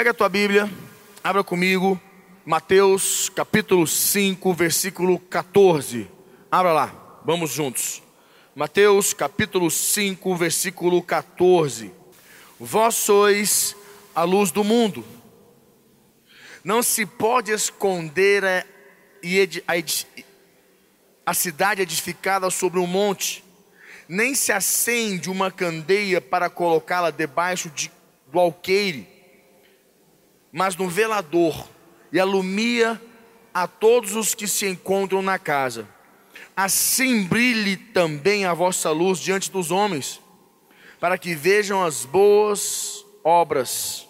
Pega a tua Bíblia, abra comigo, Mateus capítulo 5, versículo 14. Abra lá, vamos juntos. Mateus capítulo 5, versículo 14. Vós sois a luz do mundo. Não se pode esconder a, a, cidade edificada sobre um monte, nem se acende uma candeia para colocá-la debaixo de, do alqueire, mas no velador, e alumia a todos os que se encontram na casa. Assim brilhe também a vossa luz diante dos homens, para que vejam as boas obras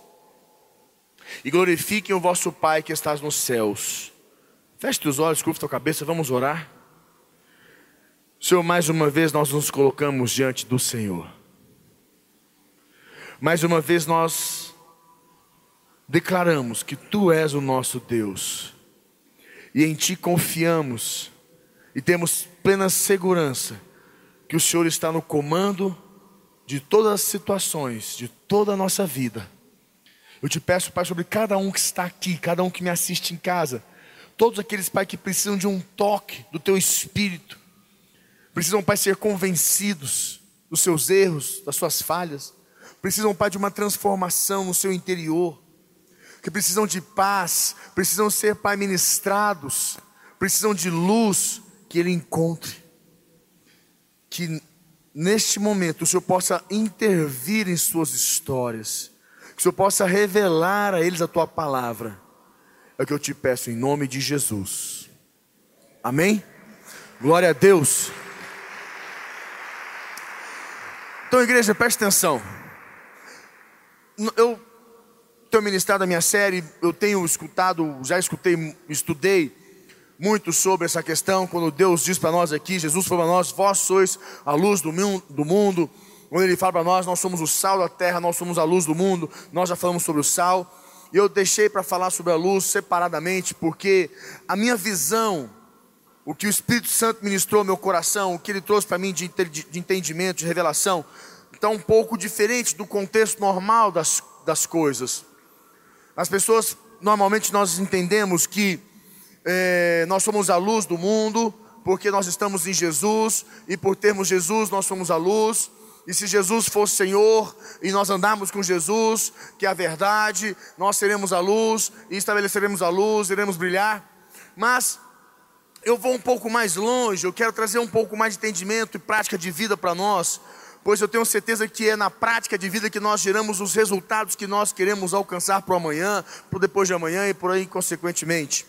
e glorifiquem o vosso Pai que estás nos céus. Feche os olhos, curva tua cabeça, vamos orar. Senhor, mais uma vez nós nos colocamos diante do Senhor. Mais uma vez nós declaramos que Tu és o nosso Deus. E em Ti confiamos e temos plena segurança que o Senhor está no comando de todas as situações, de toda a nossa vida eu te peço, Pai, sobre cada um que está aqui, cada um que me assiste em casa, todos aqueles, Pai, que precisam de um toque do Teu Espírito, precisam, Pai, ser convencidos dos seus erros, das suas falhas, precisam, Pai, de uma transformação no seu interior, que precisam de paz, precisam ser, Pai, ministrados, precisam de luz que Ele encontre. Que neste momento o Senhor possa intervir em suas histórias que o Senhor possa revelar a eles a tua palavra. É o que eu te peço em nome de Jesus. Amém? Glória a Deus. Então, igreja, preste atenção. Eu tenho ministrado a minha série, eu tenho escutado, já escutei, estudei muito sobre essa questão, quando Deus diz para nós aqui, Jesus falou para nós, vós sois a luz do mundo, quando ele fala para nós, nós somos o sal da terra, nós somos a luz do mundo, nós já falamos sobre o sal. E eu deixei para falar sobre a luz separadamente, porque a minha visão, o que o Espírito Santo ministrou ao meu coração, o que ele trouxe para mim de, entendimento, de revelação, está um pouco diferente do contexto normal das, das coisas. As pessoas, normalmente, nós entendemos que é, nós somos a luz do mundo, porque nós estamos em Jesus, e por termos Jesus, nós somos a luz. E se Jesus for Senhor e nós andarmos com Jesus, que é a verdade, nós seremos a luz e estabeleceremos a luz, iremos brilhar. Mas eu vou um pouco mais longe, eu quero trazer um pouco mais de entendimento e prática de vida para nós, pois eu tenho certeza que é na prática de vida que nós geramos os resultados que nós queremos alcançar para o amanhã, para o depois de amanhã e por aí consequentemente.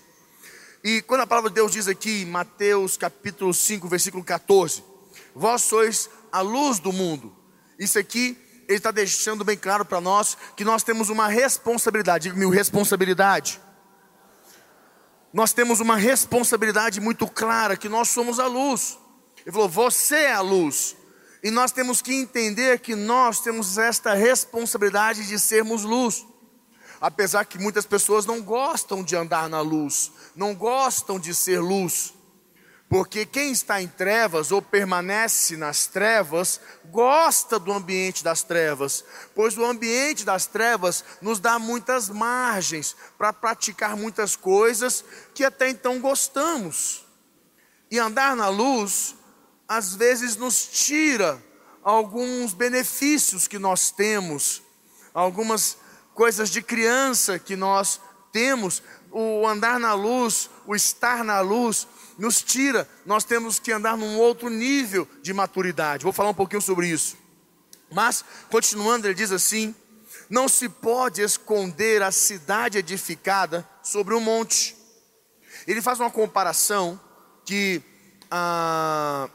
E quando a palavra de Deus diz aqui em Mateus capítulo 5, versículo 14: Vós sois a luz do mundo. Isso aqui, ele está deixando bem claro para nós que nós temos uma responsabilidade, diga-me, responsabilidade. Nós temos uma responsabilidade muito clara, que nós somos a luz. Ele falou, você é a luz. E nós temos que entender que nós temos esta responsabilidade de sermos luz. Apesar que muitas pessoas não gostam de andar na luz, não gostam de ser luz. Porque quem está em trevas ou permanece nas trevas, gosta do ambiente das trevas, pois o ambiente das trevas nos dá muitas margens para praticar muitas coisas que até então gostamos. E andar na luz, às vezes, nos tira alguns benefícios que nós temos, algumas coisas de criança que nós temos. O andar na luz, o estar na luz, nos tira, nós temos que andar num outro nível de maturidade. Vou falar um pouquinho sobre isso. Mas, continuando, ele diz assim: Não se pode esconder a cidade edificada sobre um monte. Ele faz uma comparação que a,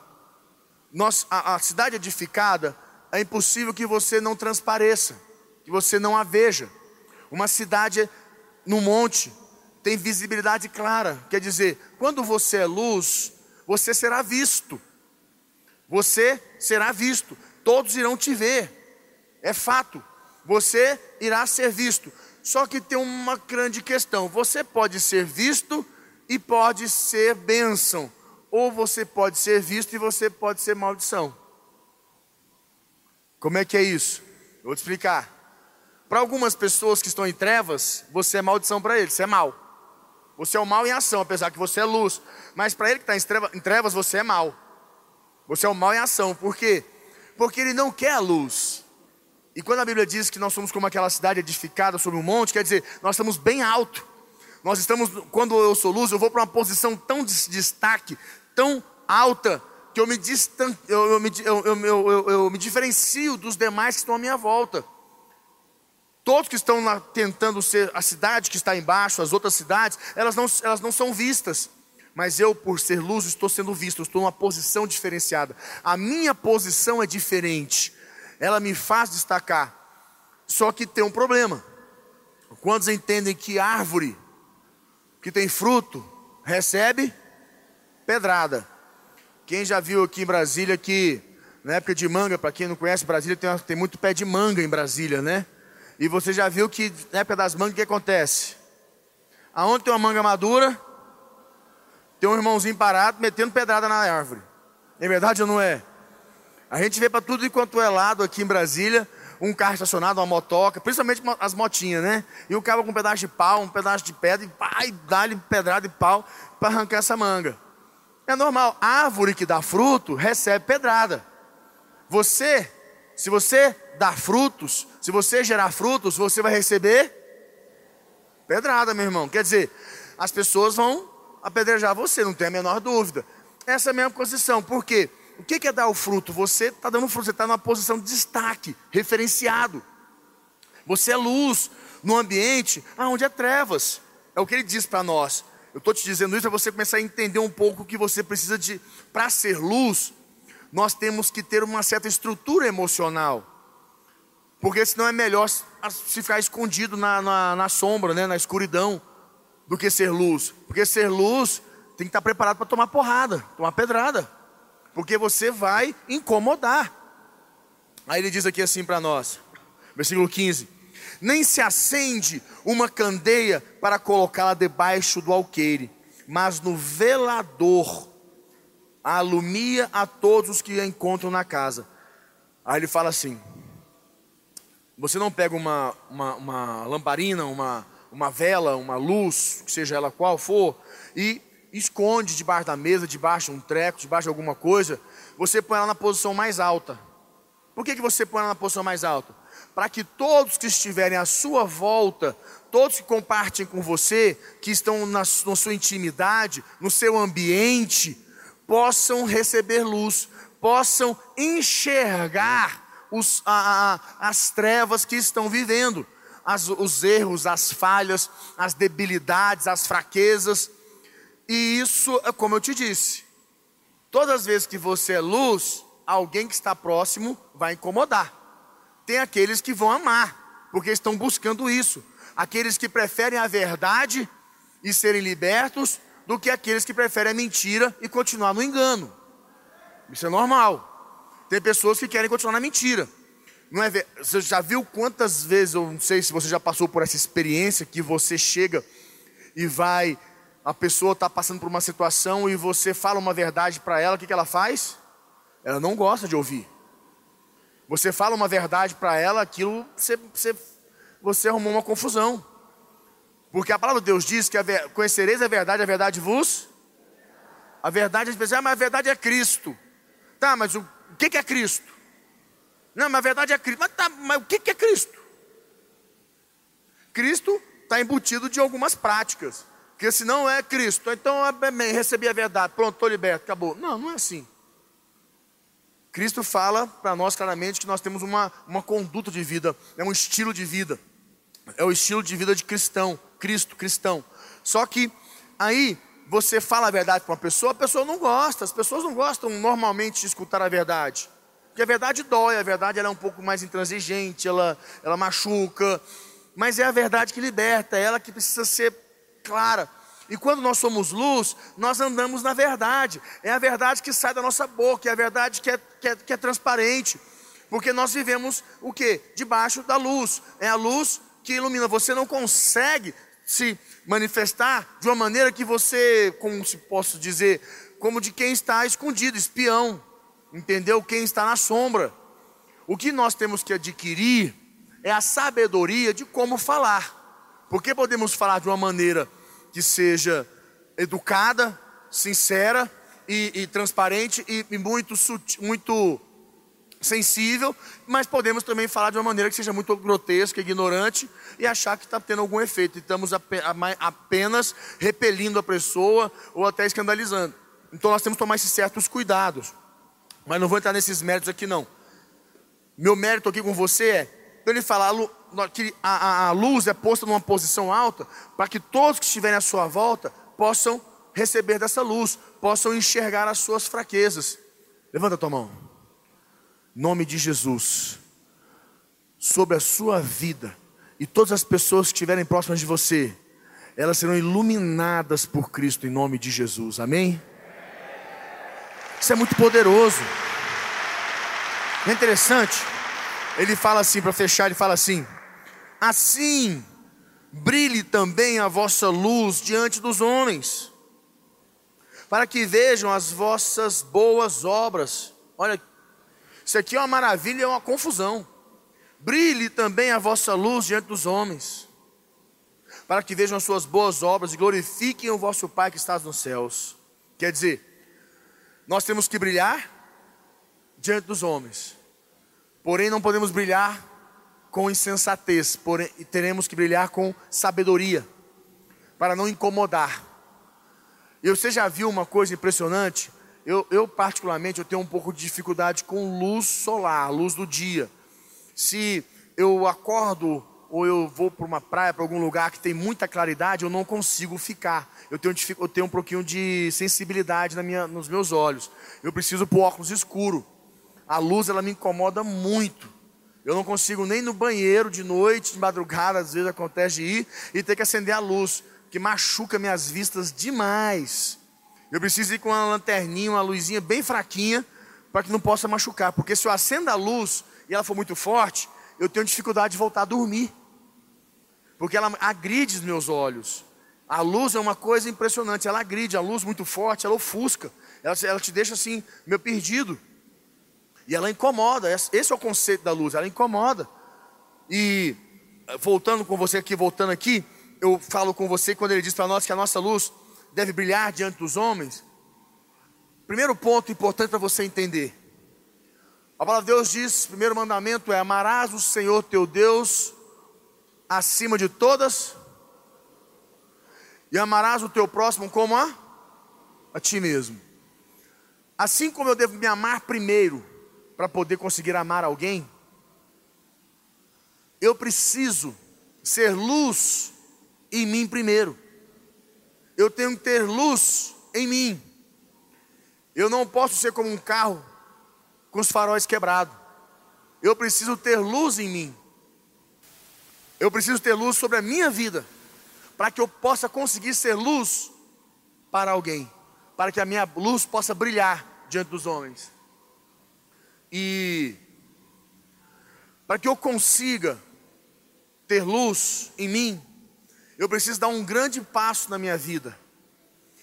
nós, a, a cidade edificada é impossível que você não transpareça, que você não a veja. Uma cidade no monte, tem visibilidade clara. Quer dizer, quando você é luz, você será visto. Você será visto. Todos irão te ver. É fato. Você irá ser visto. Só que tem uma grande questão: você pode ser visto e pode ser bênção, ou você pode ser visto e você pode ser maldição. Como é que é isso? Eu vou te explicar. Para algumas pessoas que estão em trevas, você é maldição para eles, você é mal. Você é o mal em ação, apesar que você é luz. Mas para ele que está em trevas, você é mal. Você é o mal em ação. Por quê? Porque ele não quer a luz. E quando a Bíblia diz que nós somos como aquela cidade edificada sobre um monte, quer dizer, nós estamos bem alto. Nós estamos, quando eu sou luz, eu vou para uma posição tão de destaque, tão alta, que eu me, distan eu, eu, me, eu, eu, eu me diferencio dos demais que estão à minha volta. Todos que estão lá tentando ser a cidade que está embaixo, as outras cidades, elas não, elas não são vistas. Mas eu, por ser luz, estou sendo visto, estou numa posição diferenciada. A minha posição é diferente. Ela me faz destacar. Só que tem um problema. Quantos entendem que árvore que tem fruto recebe pedrada? Quem já viu aqui em Brasília que na época de manga, para quem não conhece Brasília, tem, tem muito pé de manga em Brasília, né? E você já viu que na época das mangas o que acontece? Aonde tem uma manga madura, tem um irmãozinho parado metendo pedrada na árvore. É verdade ou não é? A gente vê para tudo enquanto é lado aqui em Brasília, um carro estacionado, uma motoca, principalmente as motinhas, né? E o cara com um pedaço de pau, um pedaço de pedra, e pai, dá-lhe pedrada de pau para arrancar essa manga. É normal, árvore que dá fruto recebe pedrada. Você, se você dar frutos, se você gerar frutos, você vai receber pedrada, meu irmão. Quer dizer, as pessoas vão apedrejar você, não tem a menor dúvida. Essa é a mesma posição, por quê? O que é dar o fruto? Você está dando fruto, você está numa posição de destaque, referenciado. Você é luz no ambiente onde é trevas. É o que ele diz para nós. Eu estou te dizendo isso para você começar a entender um pouco o que você precisa de. Para ser luz, nós temos que ter uma certa estrutura emocional. Porque senão é melhor se ficar escondido na, na, na sombra, né, na escuridão, do que ser luz. Porque ser luz tem que estar preparado para tomar porrada, tomar pedrada. Porque você vai incomodar. Aí ele diz aqui assim para nós, versículo 15: Nem se acende uma candeia para colocá-la debaixo do alqueire, mas no velador alumia a todos os que a encontram na casa. Aí ele fala assim: você não pega uma, uma, uma lamparina, uma, uma vela, uma luz, seja ela qual for, e esconde debaixo da mesa, debaixo de um treco, debaixo de alguma coisa, você põe ela na posição mais alta. Por que, que você põe ela na posição mais alta? Para que todos que estiverem à sua volta, todos que compartilhem com você, que estão na, na sua intimidade, no seu ambiente, possam receber luz, possam enxergar os, a, a, as trevas que estão vivendo, as, os erros, as falhas, as debilidades, as fraquezas. E isso é como eu te disse: todas as vezes que você é luz, alguém que está próximo vai incomodar. Tem aqueles que vão amar, porque estão buscando isso. Aqueles que preferem a verdade e serem libertos, do que aqueles que preferem a mentira e continuar no engano. Isso é normal. Tem pessoas que querem continuar na mentira. Não é, você já viu quantas vezes, eu não sei se você já passou por essa experiência, que você chega e vai, a pessoa está passando por uma situação e você fala uma verdade para ela, o que, que ela faz? Ela não gosta de ouvir. Você fala uma verdade para ela, aquilo você, você, você arrumou uma confusão. Porque a palavra de Deus diz que a ver, conhecereis a verdade, a verdade vos. A verdade, às vezes, ah, mas a verdade é Cristo. Tá, mas o o que, é Cristo? Não, mas a verdade é Cristo. Mas, tá, mas o que, é Cristo? Cristo está embutido de algumas práticas. Porque se não é Cristo, então é recebi a verdade, pronto, estou liberto, acabou. Não, não é assim. Cristo fala para nós claramente que nós temos uma, uma conduta de vida, é um estilo de vida. É o estilo de vida de cristão, Cristo, cristão. Só que aí você fala a verdade para uma pessoa, a pessoa não gosta. As pessoas não gostam normalmente de escutar a verdade. Porque a verdade dói, a verdade ela é um pouco mais intransigente, ela, ela machuca. Mas é a verdade que liberta, é ela que precisa ser clara. E quando nós somos luz, nós andamos na verdade. É a verdade que sai da nossa boca, é a verdade que é, que é, que é transparente. Porque nós vivemos o que? Debaixo da luz. É a luz que ilumina. Você não consegue se manifestar de uma maneira que você, como se posso dizer, como de quem está escondido, espião, entendeu? Quem está na sombra. O que nós temos que adquirir é a sabedoria de como falar. Porque podemos falar de uma maneira que seja educada, sincera e, e transparente e, e muito, muito sensível, mas podemos também falar de uma maneira que seja muito grotesca, ignorante e achar que está tendo algum efeito. E estamos apenas repelindo a pessoa ou até escandalizando. Então nós temos que tomar esses certos cuidados. Mas não vou entrar nesses méritos aqui não. Meu mérito aqui com você é, ele fala que a, a, a luz é posta numa posição alta para que todos que estiverem à sua volta possam receber dessa luz, possam enxergar as suas fraquezas. Levanta a tua mão. Nome de Jesus. Sobre a sua vida e todas as pessoas que estiverem próximas de você, elas serão iluminadas por Cristo em nome de Jesus. Amém? Isso é muito poderoso. É interessante. Ele fala assim, para fechar, ele fala assim: Assim brilhe também a vossa luz diante dos homens, para que vejam as vossas boas obras. Olha, isso aqui é uma maravilha, é uma confusão. Brilhe também a vossa luz diante dos homens, para que vejam as suas boas obras e glorifiquem o vosso Pai que está nos céus. Quer dizer, nós temos que brilhar diante dos homens, porém não podemos brilhar com insensatez, porém teremos que brilhar com sabedoria, para não incomodar. E você já viu uma coisa impressionante? Eu, eu, particularmente, eu tenho um pouco de dificuldade com luz solar, luz do dia. Se eu acordo ou eu vou para uma praia, para algum lugar que tem muita claridade, eu não consigo ficar. Eu tenho, eu tenho um pouquinho de sensibilidade na minha, nos meus olhos. Eu preciso pôr óculos escuro. A luz, ela me incomoda muito. Eu não consigo nem no banheiro de noite, de madrugada, às vezes acontece de ir e ter que acender a luz, que machuca minhas vistas demais. Eu preciso ir com uma lanterninha, uma luzinha bem fraquinha, para que não possa machucar. Porque se eu acendo a luz e ela for muito forte, eu tenho dificuldade de voltar a dormir. Porque ela agride os meus olhos. A luz é uma coisa impressionante, ela agride, a luz muito forte, ela ofusca. Ela, ela te deixa assim, meio perdido. E ela incomoda, esse é o conceito da luz, ela incomoda. E voltando com você aqui, voltando aqui, eu falo com você quando ele diz para nós que a nossa luz deve brilhar diante dos homens? Primeiro ponto importante para você entender. A palavra de Deus diz: primeiro mandamento é: amarás o Senhor teu Deus acima de todas, e amarás o teu próximo como a, a ti mesmo. Assim como eu devo me amar primeiro, para poder conseguir amar alguém, eu preciso ser luz em mim primeiro eu tenho que ter luz em mim. Eu não posso ser como um carro com os faróis quebrados. Eu preciso ter luz em mim. Eu preciso ter luz sobre a minha vida, para que eu possa conseguir ser luz para alguém, para que a minha luz possa brilhar diante dos homens. E para que eu consiga ter luz em mim, eu preciso dar um grande passo na minha vida.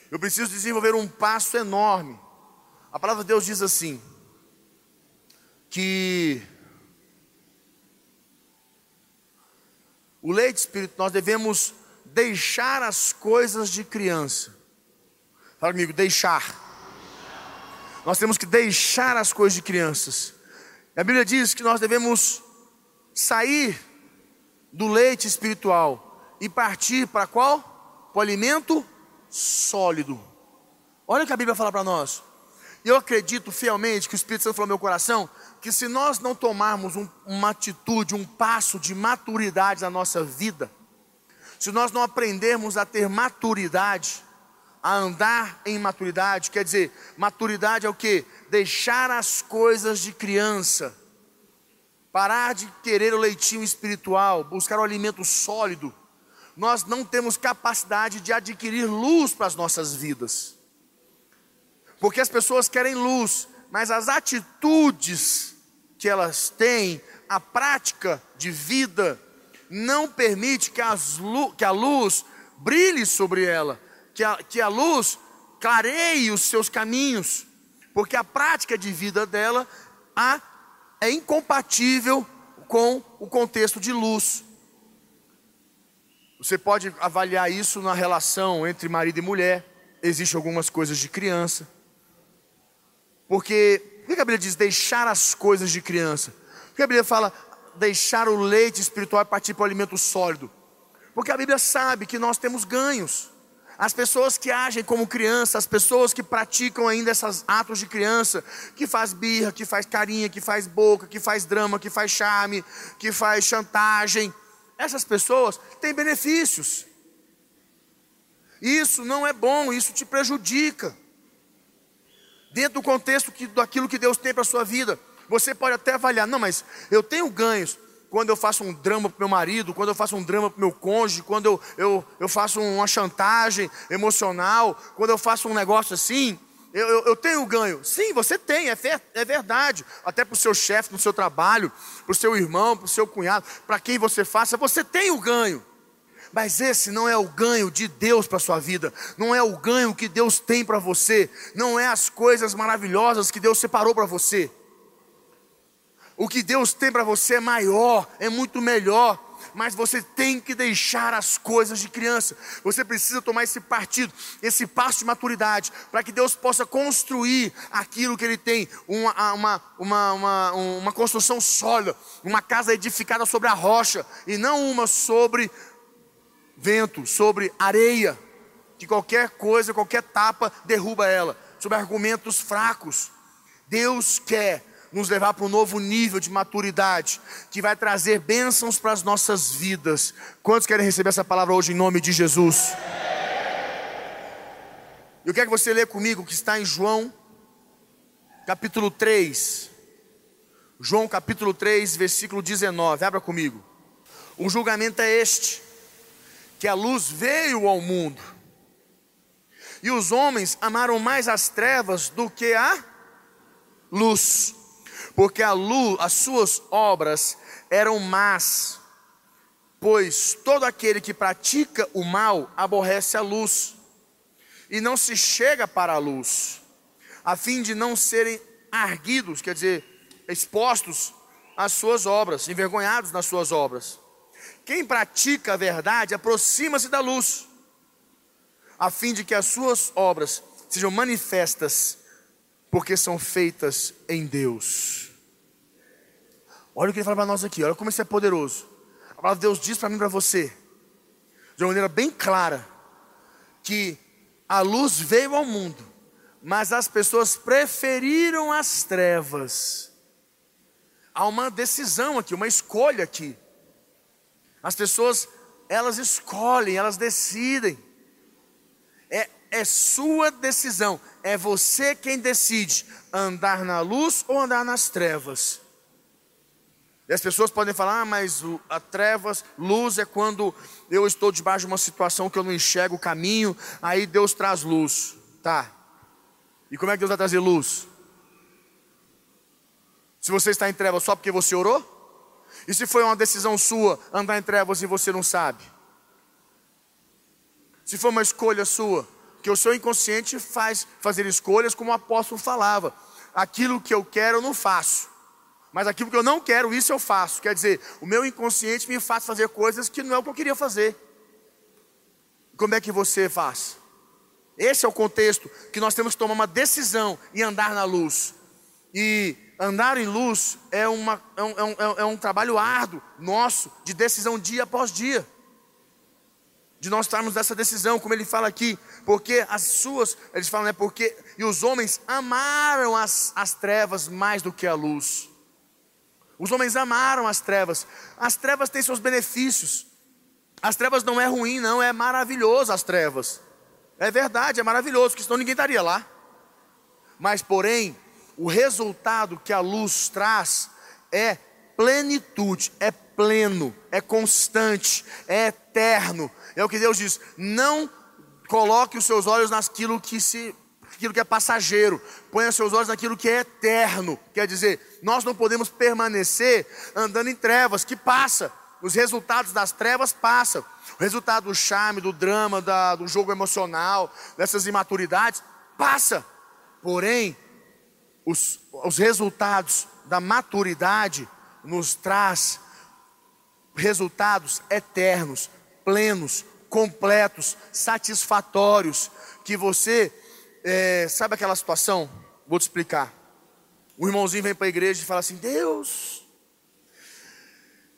Eu preciso desenvolver um passo enorme. A palavra de Deus diz assim: que o leite espírito nós devemos deixar as coisas de criança. Fala comigo, deixar. Nós temos que deixar as coisas de crianças. A Bíblia diz que nós devemos sair do leite espiritual e partir para qual? Para o alimento sólido. Olha o que a Bíblia fala para nós. Eu acredito fielmente que o Espírito Santo falou no meu coração que se nós não tomarmos um, uma atitude, um passo de maturidade na nossa vida, se nós não aprendermos a ter maturidade, a andar em maturidade, quer dizer, maturidade é o que? Deixar as coisas de criança, parar de querer o leitinho espiritual, buscar o alimento sólido nós não temos capacidade de adquirir luz para as nossas vidas. Porque as pessoas querem luz, mas as atitudes que elas têm, a prática de vida, não permite que, as, que a luz brilhe sobre ela, que a, que a luz clareie os seus caminhos, porque a prática de vida dela a, é incompatível com o contexto de luz. Você pode avaliar isso na relação entre marido e mulher. Existem algumas coisas de criança. Porque, por que a Bíblia diz deixar as coisas de criança? Por que a Bíblia fala deixar o leite espiritual e partir para o alimento sólido? Porque a Bíblia sabe que nós temos ganhos. As pessoas que agem como criança, as pessoas que praticam ainda esses atos de criança, que faz birra, que faz carinha, que faz boca, que faz drama, que faz charme, que faz chantagem, essas pessoas têm benefícios. Isso não é bom, isso te prejudica. Dentro do contexto que, daquilo que Deus tem para a sua vida, você pode até avaliar, não, mas eu tenho ganhos, quando eu faço um drama para meu marido, quando eu faço um drama para meu cônjuge, quando eu, eu, eu faço uma chantagem emocional, quando eu faço um negócio assim, eu, eu, eu tenho ganho. Sim, você tem, é, é verdade. Até para o seu chefe no seu trabalho, para o seu irmão, para o seu cunhado, para quem você faça, você tem o ganho. Mas esse não é o ganho de Deus para a sua vida, não é o ganho que Deus tem para você, não é as coisas maravilhosas que Deus separou para você. O que Deus tem para você é maior, é muito melhor, mas você tem que deixar as coisas de criança. Você precisa tomar esse partido, esse passo de maturidade, para que Deus possa construir aquilo que Ele tem, uma, uma, uma, uma, uma construção sólida, uma casa edificada sobre a rocha, e não uma sobre vento, sobre areia, que qualquer coisa, qualquer tapa derruba ela, sobre argumentos fracos. Deus quer nos levar para um novo nível de maturidade, que vai trazer bênçãos para as nossas vidas. Quantos querem receber essa palavra hoje em nome de Jesus? Eu quero que você lê comigo que está em João, capítulo 3. João capítulo 3, versículo 19. Abra comigo. O julgamento é este: que a luz veio ao mundo, e os homens amaram mais as trevas do que a luz, porque a luz, as suas obras eram más. Pois todo aquele que pratica o mal aborrece a luz e não se chega para a luz, a fim de não serem arguidos, quer dizer, expostos às suas obras, envergonhados nas suas obras. Quem pratica a verdade aproxima-se da luz, a fim de que as suas obras sejam manifestas porque são feitas em Deus. Olha o que ele fala para nós aqui, olha como isso é poderoso. A palavra de Deus diz para mim e para você, de uma maneira bem clara, que a luz veio ao mundo, mas as pessoas preferiram as trevas. Há uma decisão aqui, uma escolha aqui. As pessoas, elas escolhem, elas decidem. É, é sua decisão. É você quem decide andar na luz ou andar nas trevas. E as pessoas podem falar, ah, mas a trevas, luz é quando eu estou debaixo de uma situação que eu não enxergo o caminho, aí Deus traz luz. Tá. E como é que Deus vai trazer luz? Se você está em trevas só porque você orou? E se foi uma decisão sua andar em trevas e você não sabe? Se foi uma escolha sua, que o seu inconsciente faz fazer escolhas como o apóstolo falava. Aquilo que eu quero eu não faço. Mas aquilo que eu não quero, isso eu faço. Quer dizer, o meu inconsciente me faz fazer coisas que não é o que eu queria fazer. Como é que você faz? Esse é o contexto que nós temos que tomar uma decisão e andar na luz. E andar em luz é, uma, é, um, é, um, é um trabalho árduo nosso, de decisão dia após dia de nós estarmos nessa decisão, como ele fala aqui, porque as suas, eles falam, né, porque, e os homens amaram as, as trevas mais do que a luz. Os homens amaram as trevas, as trevas têm seus benefícios, as trevas não é ruim, não, é maravilhoso as trevas, é verdade, é maravilhoso, porque senão ninguém estaria lá, mas porém, o resultado que a luz traz é plenitude, é pleno, é constante, é eterno, é o que Deus diz: não coloque os seus olhos naquilo que se aquilo que é passageiro, ponha seus olhos naquilo que é eterno. Quer dizer, nós não podemos permanecer andando em trevas, que passa. Os resultados das trevas passam. O resultado do charme, do drama, da, do jogo emocional, dessas imaturidades, passa. Porém, os, os resultados da maturidade nos traz resultados eternos, plenos, completos, satisfatórios, que você, é, sabe aquela situação? Vou te explicar. O irmãozinho vem para a igreja e fala assim: Deus,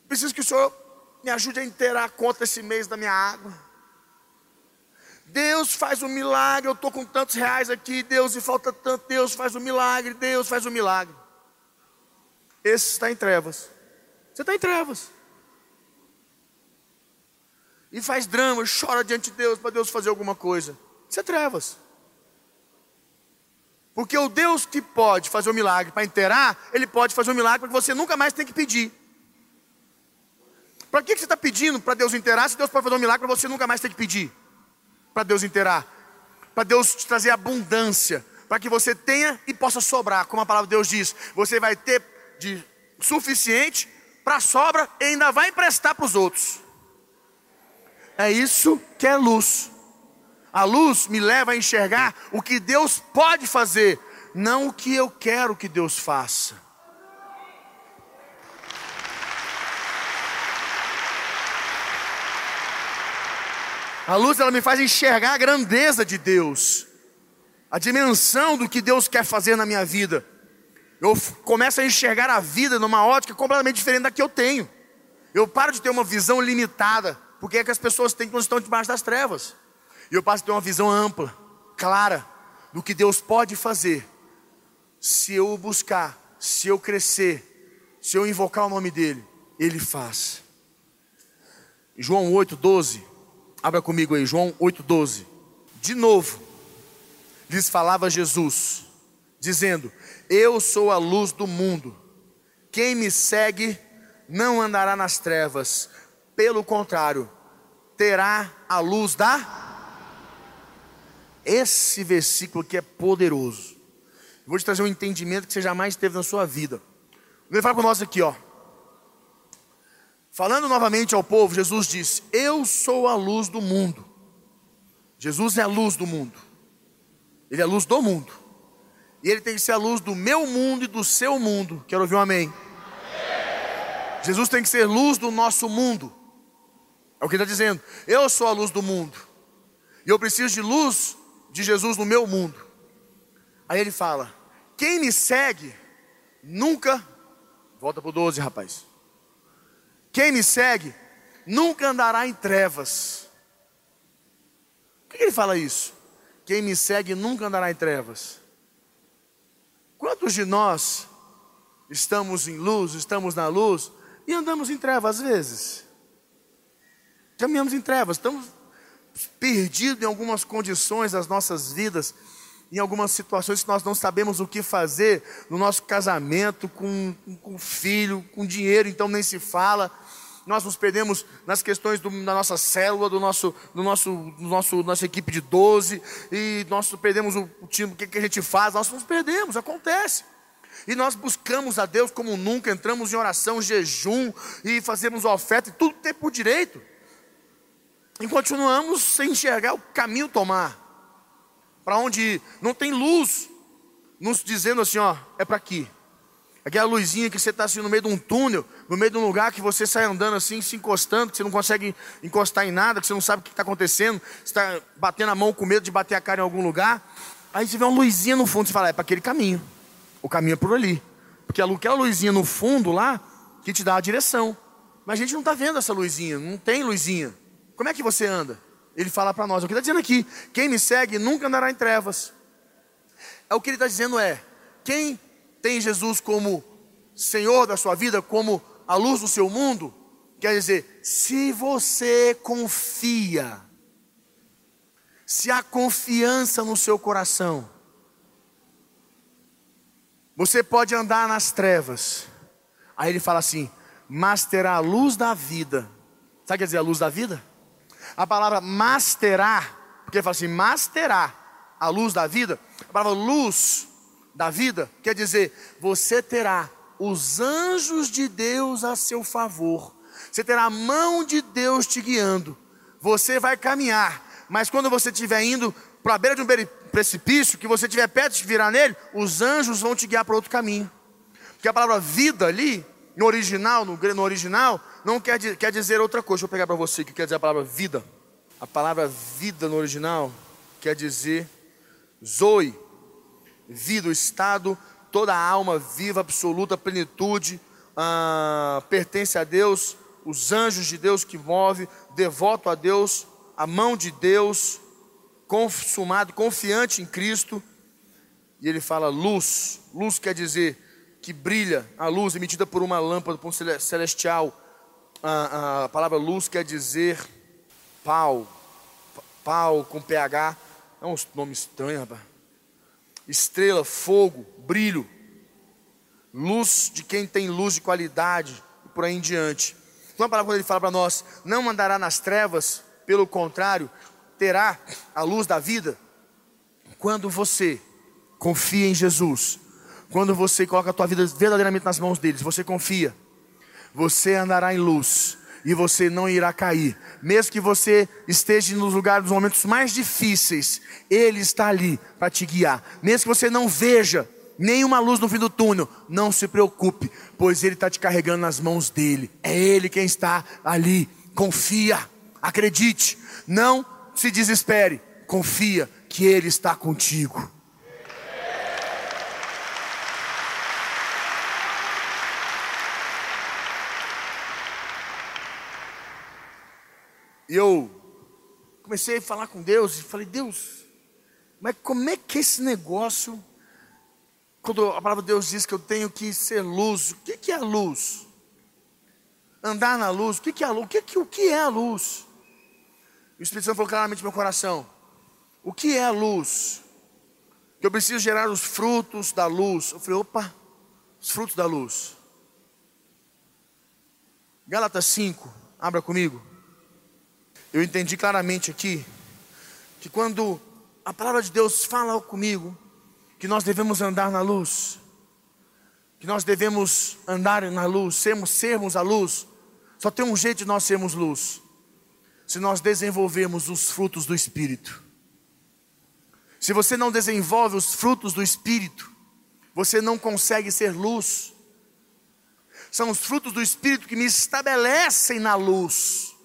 preciso que o Senhor me ajude a inteirar a conta esse mês da minha água. Deus faz um milagre, eu estou com tantos reais aqui, Deus, e falta tanto, Deus faz um milagre, Deus faz um milagre. Esse está em trevas. Você está em trevas. E faz drama, chora diante de Deus para Deus fazer alguma coisa. Isso é trevas. Porque o Deus que pode fazer um milagre para inteirar, Ele pode fazer um milagre para que você nunca mais tenha que pedir. Para que você está pedindo para Deus inteirar se Deus pode fazer um milagre para você nunca mais ter que pedir? Para Deus inteirar. Para Deus te trazer abundância. Para que você tenha e possa sobrar. Como a palavra de Deus diz. Você vai ter de suficiente para sobra e ainda vai emprestar para os outros. É isso que é luz. A luz me leva a enxergar o que Deus pode fazer, não o que eu quero que Deus faça. A luz ela me faz enxergar a grandeza de Deus, a dimensão do que Deus quer fazer na minha vida. Eu começo a enxergar a vida numa ótica completamente diferente da que eu tenho. Eu paro de ter uma visão limitada, porque é que as pessoas têm quando estão debaixo das trevas. E eu passo a ter uma visão ampla, clara, do que Deus pode fazer, se eu o buscar, se eu crescer, se eu invocar o nome dEle, Ele faz. João 8,12, abra comigo aí, João 8,12. De novo, lhes falava Jesus, dizendo: Eu sou a luz do mundo, quem me segue não andará nas trevas, pelo contrário, terá a luz da. Esse versículo aqui é poderoso. vou te trazer um entendimento que você jamais teve na sua vida. Vem falar com nós aqui, ó. Falando novamente ao povo, Jesus disse: Eu sou a luz do mundo. Jesus é a luz do mundo. Ele é a luz do mundo. E ele tem que ser a luz do meu mundo e do seu mundo. Quero ouvir um amém. amém. Jesus tem que ser luz do nosso mundo. É o que ele está dizendo. Eu sou a luz do mundo. E eu preciso de luz de Jesus no meu mundo. Aí ele fala: Quem me segue nunca. Volta para o 12, rapaz. Quem me segue nunca andará em trevas. Por que ele fala isso? Quem me segue nunca andará em trevas. Quantos de nós estamos em luz, estamos na luz e andamos em trevas às vezes? Caminhamos em trevas, estamos perdidos em algumas condições das nossas vidas, em algumas situações que nós não sabemos o que fazer no nosso casamento, com, com filho, com dinheiro, então nem se fala. Nós nos perdemos nas questões do, da nossa célula, do nosso, do nosso, do nosso, nossa equipe de 12, e nós perdemos o, o time, o que, que a gente faz, nós nos perdemos, acontece. E nós buscamos a Deus como nunca, entramos em oração, jejum, e fazemos oferta, e tudo tem por direito e continuamos sem enxergar o caminho tomar. Para onde ir. Não tem luz nos dizendo assim, ó, é para aqui. Aquela luzinha que você está assim no meio de um túnel, no meio de um lugar que você sai andando assim, se encostando, que você não consegue encostar em nada, que você não sabe o que está acontecendo, você está batendo a mão com medo de bater a cara em algum lugar. Aí você vê uma luzinha no fundo, você fala, é para aquele caminho. O caminho é por ali. Porque aquela luzinha no fundo lá, que te dá a direção. Mas a gente não está vendo essa luzinha, não tem luzinha. Como é que você anda? Ele fala para nós, o que está dizendo aqui, quem me segue nunca andará em trevas. É o que ele está dizendo é, quem tem Jesus como Senhor da sua vida, como a luz do seu mundo, quer dizer, se você confia, se há confiança no seu coração, você pode andar nas trevas. Aí ele fala assim: mas terá a luz da vida. Sabe o que quer dizer a luz da vida? A palavra masterar, porque fala assim, masterar a luz da vida. A palavra luz da vida quer dizer, você terá os anjos de Deus a seu favor. Você terá a mão de Deus te guiando. Você vai caminhar, mas quando você estiver indo para a beira de um precipício, que você estiver perto de virar nele, os anjos vão te guiar para outro caminho. Porque a palavra vida ali no original, no, no original, não quer, quer dizer outra coisa. Deixa eu pegar para você que quer dizer a palavra vida. A palavra vida no original quer dizer zoe, vida, o estado, toda a alma viva, absoluta, plenitude, ah, pertence a Deus, os anjos de Deus que move, devoto a Deus, a mão de Deus, consumado, confiante em Cristo. E ele fala luz, luz quer dizer que brilha, a luz emitida por uma lâmpada, por um celestial. A, a palavra luz quer dizer pau, pau com pH. É um nome estranho, rapaz. Estrela, fogo, brilho. Luz de quem tem luz de qualidade e por aí em diante. Então a palavra quando ele fala para nós, não andará nas trevas, pelo contrário, terá a luz da vida. Quando você confia em Jesus, quando você coloca a tua vida verdadeiramente nas mãos deles, você confia, você andará em luz e você não irá cair. Mesmo que você esteja nos lugares, nos momentos mais difíceis, Ele está ali para te guiar. Mesmo que você não veja nenhuma luz no fim do túnel, não se preocupe, pois Ele está te carregando nas mãos dele. É Ele quem está ali. Confia, acredite, não se desespere, confia que Ele está contigo. E eu comecei a falar com Deus e falei, Deus, mas como é que esse negócio, quando a palavra de Deus diz que eu tenho que ser luz, o que, que é a luz? Andar na luz, o que, que é a luz? O que, o que é a luz? O Espírito Santo falou claramente no meu coração: o que é a luz? Que eu preciso gerar os frutos da luz. Eu falei, opa, os frutos da luz. Gálatas 5, abra comigo eu entendi claramente aqui que quando a palavra de Deus fala comigo que nós devemos andar na luz, que nós devemos andar na luz, sermos, sermos a luz, só tem um jeito de nós sermos luz, se nós desenvolvermos os frutos do Espírito. Se você não desenvolve os frutos do Espírito, você não consegue ser luz. São os frutos do Espírito que me estabelecem na luz.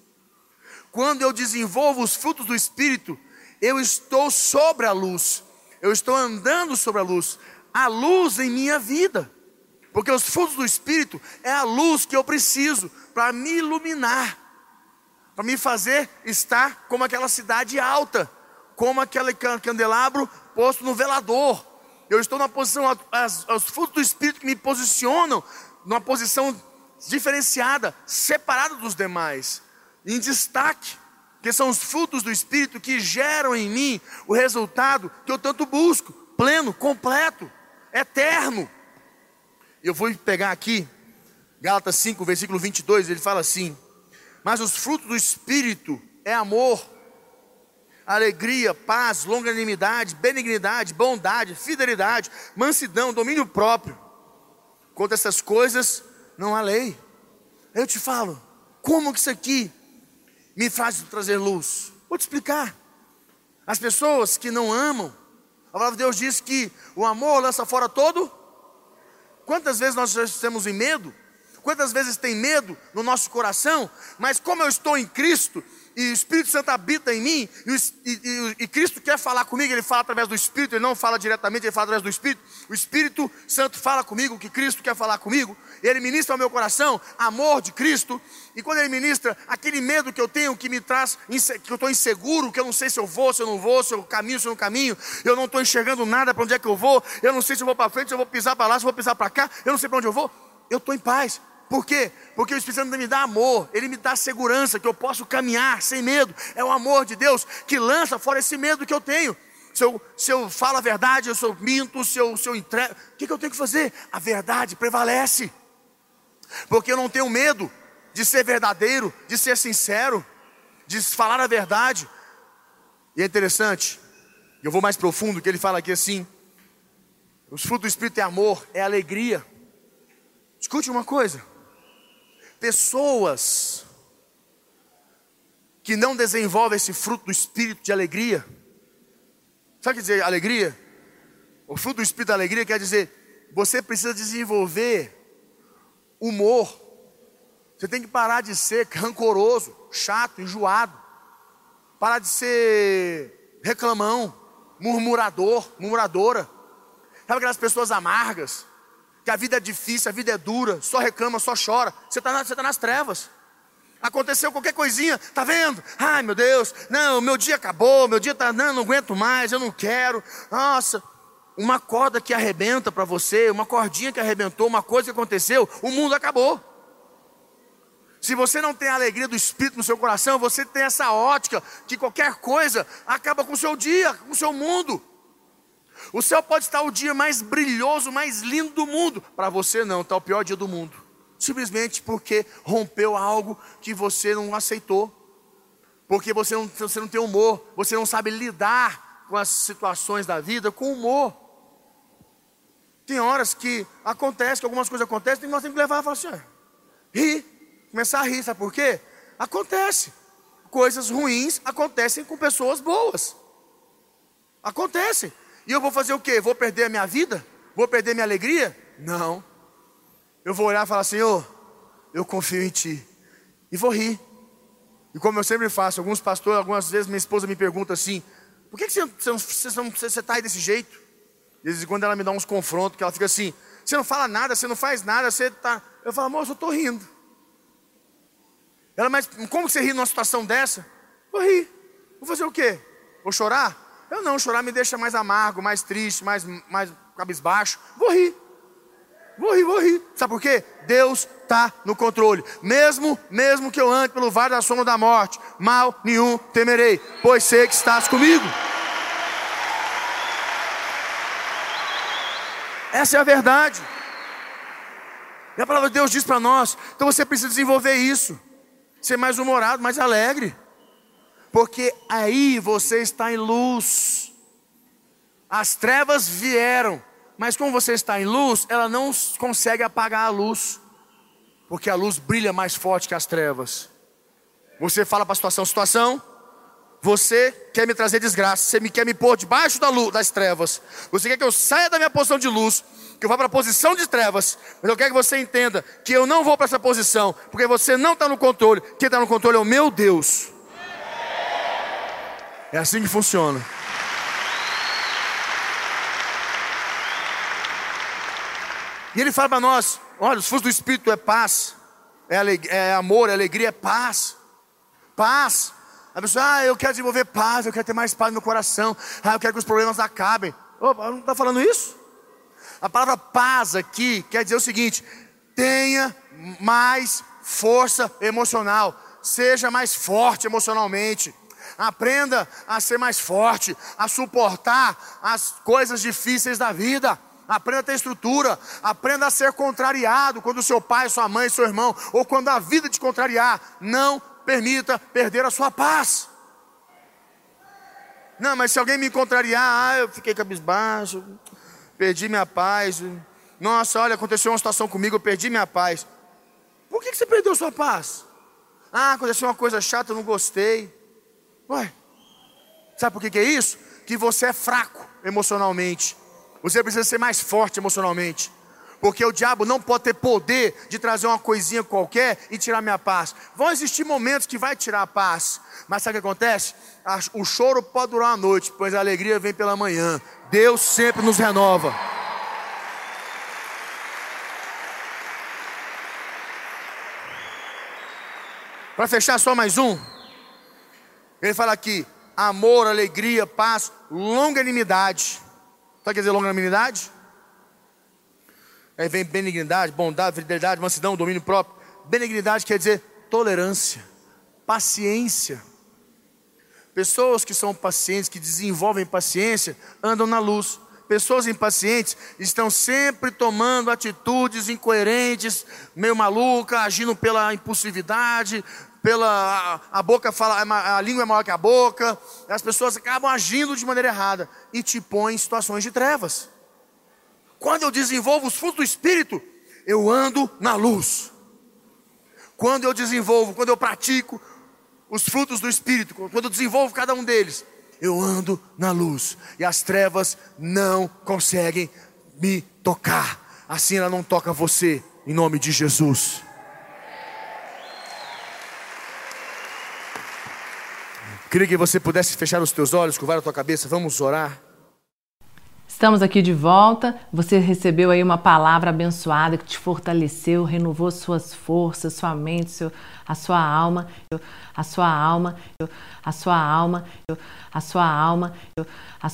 Quando eu desenvolvo os frutos do Espírito, eu estou sobre a luz, eu estou andando sobre a luz, a luz em minha vida, porque os frutos do Espírito é a luz que eu preciso para me iluminar, para me fazer estar como aquela cidade alta, como aquele candelabro posto no velador. Eu estou na posição, as, os frutos do Espírito que me posicionam numa posição diferenciada, separada dos demais em destaque, que são os frutos do Espírito que geram em mim o resultado que eu tanto busco, pleno, completo, eterno. Eu vou pegar aqui, Gálatas 5, versículo 22, ele fala assim: Mas os frutos do Espírito é amor, alegria, paz, longanimidade, benignidade, bondade, fidelidade, mansidão, domínio próprio. Contra essas coisas não há lei. Eu te falo, como que isso aqui me faz trazer luz. Vou te explicar. As pessoas que não amam, a palavra de Deus diz que o amor lança fora todo. Quantas vezes nós já estamos em medo? Quantas vezes tem medo no nosso coração? Mas como eu estou em Cristo, e o Espírito Santo habita em mim, e, e, e, Cristo quer falar comigo, ele fala através do Espírito, ele não fala diretamente, ele fala através do Espírito. O Espírito Santo fala comigo que Cristo quer falar comigo, ele ministra ao meu coração amor de Cristo, e quando ele ministra aquele medo que eu tenho, que me traz, que eu estou inseguro, que eu não sei se eu vou, se eu não vou, se eu caminho, se eu não caminho, eu não estou enxergando nada para onde é que eu vou, eu não sei se eu vou para frente, se eu vou pisar para lá, se eu vou pisar para cá, eu não sei para onde eu vou, eu estou em paz. Por quê? Porque o Espírito Santo me dá amor, ele me dá segurança que eu posso caminhar sem medo. É o amor de Deus que lança fora esse medo que eu tenho. Se eu, se eu falo a verdade, eu minto, se eu, se eu entrego, o que, que eu tenho que fazer? A verdade prevalece, porque eu não tenho medo de ser verdadeiro, de ser sincero, de falar a verdade. E é interessante, eu vou mais profundo, que ele fala aqui assim: os frutos do Espírito é amor, é alegria. Escute uma coisa, pessoas que não desenvolvem esse fruto do espírito de alegria. Sabe o que dizer alegria? O fruto do espírito da alegria quer dizer você precisa desenvolver humor. Você tem que parar de ser rancoroso, chato, enjoado. Parar de ser reclamão, murmurador, murmuradora. Sabe aquelas pessoas amargas? Que a vida é difícil, a vida é dura, só reclama, só chora. Você está na, tá nas trevas. Aconteceu qualquer coisinha, tá vendo? Ai meu Deus, não, meu dia acabou, meu dia tá, não, não aguento mais, eu não quero. Nossa, uma corda que arrebenta para você, uma cordinha que arrebentou, uma coisa que aconteceu, o mundo acabou. Se você não tem a alegria do Espírito no seu coração, você tem essa ótica que qualquer coisa acaba com o seu dia, com o seu mundo. O céu pode estar o dia mais brilhoso, mais lindo do mundo, para você não, está o pior dia do mundo simplesmente porque rompeu algo que você não aceitou, porque você não, você não tem humor, você não sabe lidar com as situações da vida com humor. Tem horas que acontece, que algumas coisas acontecem, e nós temos que levar e falar assim, ó, rir, começar a rir, sabe por quê? Acontece. Coisas ruins acontecem com pessoas boas. Acontece. E eu vou fazer o quê? Vou perder a minha vida? Vou perder minha alegria? Não eu vou olhar e falar: Senhor, eu confio em Ti. E vou rir. E como eu sempre faço, alguns pastores, algumas vezes minha esposa me pergunta assim: por que, que você está aí desse jeito? De vez em quando ela me dá uns confrontos, que ela fica assim: você não fala nada, você não faz nada, você está. Eu falo, moço, eu estou rindo. Ela, mas como você ri numa situação dessa? Vou rir. Vou fazer o quê? Vou chorar? Eu não, chorar me deixa mais amargo, mais triste, mais, mais cabisbaixo. Vou rir. Vou rir, vou rir. Sabe por quê? Deus está no controle. Mesmo, mesmo que eu ande pelo vale da sombra da morte, mal nenhum temerei, pois sei que estás comigo. Essa é a verdade. E a palavra de Deus diz para nós. Então você precisa desenvolver isso. Ser mais humorado, mais alegre. Porque aí você está em luz. As trevas vieram mas como você está em luz, ela não consegue apagar a luz, porque a luz brilha mais forte que as trevas. Você fala para a situação: situação, você quer me trazer desgraça, você me quer me pôr debaixo da luz, das trevas. Você quer que eu saia da minha posição de luz, que eu vá para a posição de trevas. Mas eu quero que você entenda que eu não vou para essa posição, porque você não está no controle. Quem está no controle é o meu Deus. É assim que funciona. E ele fala para nós: olha, os frutos do Espírito é paz, é, é amor, é alegria, é paz. Paz. A pessoa, ah, eu quero desenvolver paz, eu quero ter mais paz no meu coração, ah, eu quero que os problemas acabem. Opa, não está falando isso? A palavra paz aqui quer dizer o seguinte: tenha mais força emocional, seja mais forte emocionalmente. Aprenda a ser mais forte, a suportar as coisas difíceis da vida aprenda a ter estrutura, aprenda a ser contrariado quando seu pai, sua mãe, seu irmão, ou quando a vida te contrariar, não permita perder a sua paz. Não, mas se alguém me contrariar, ah, eu fiquei cabisbaixo, perdi minha paz. Nossa, olha, aconteceu uma situação comigo, eu perdi minha paz. Por que você perdeu sua paz? Ah, aconteceu uma coisa chata, eu não gostei. Ué, sabe por que, que é isso? Que você é fraco emocionalmente. Você precisa ser mais forte emocionalmente. Porque o diabo não pode ter poder de trazer uma coisinha qualquer e tirar minha paz. Vão existir momentos que vai tirar a paz. Mas sabe o que acontece? O choro pode durar a noite, pois a alegria vem pela manhã. Deus sempre nos renova. Para fechar só mais um. Ele fala aqui: amor, alegria, paz, longanimidade. Sabe o que quer dizer longanimidade? Aí vem benignidade, bondade, fidelidade, mansidão, domínio próprio. Benignidade quer dizer tolerância, paciência. Pessoas que são pacientes, que desenvolvem paciência, andam na luz. Pessoas impacientes estão sempre tomando atitudes incoerentes, meio maluca, agindo pela impulsividade, pela a, a boca fala, a, a língua é maior que a boca, as pessoas acabam agindo de maneira errada e te põem em situações de trevas. Quando eu desenvolvo os frutos do Espírito, eu ando na luz. Quando eu desenvolvo, quando eu pratico os frutos do Espírito, quando eu desenvolvo cada um deles, eu ando na luz e as trevas não conseguem me tocar. Assim ela não toca você. em nome de Jesus. Queria que você pudesse fechar os teus olhos, curvar a tua cabeça, vamos orar. Estamos aqui de volta. Você recebeu aí uma palavra abençoada que te fortaleceu, renovou suas forças, sua mente, seu, a sua alma, a sua alma, a sua alma, a sua alma, a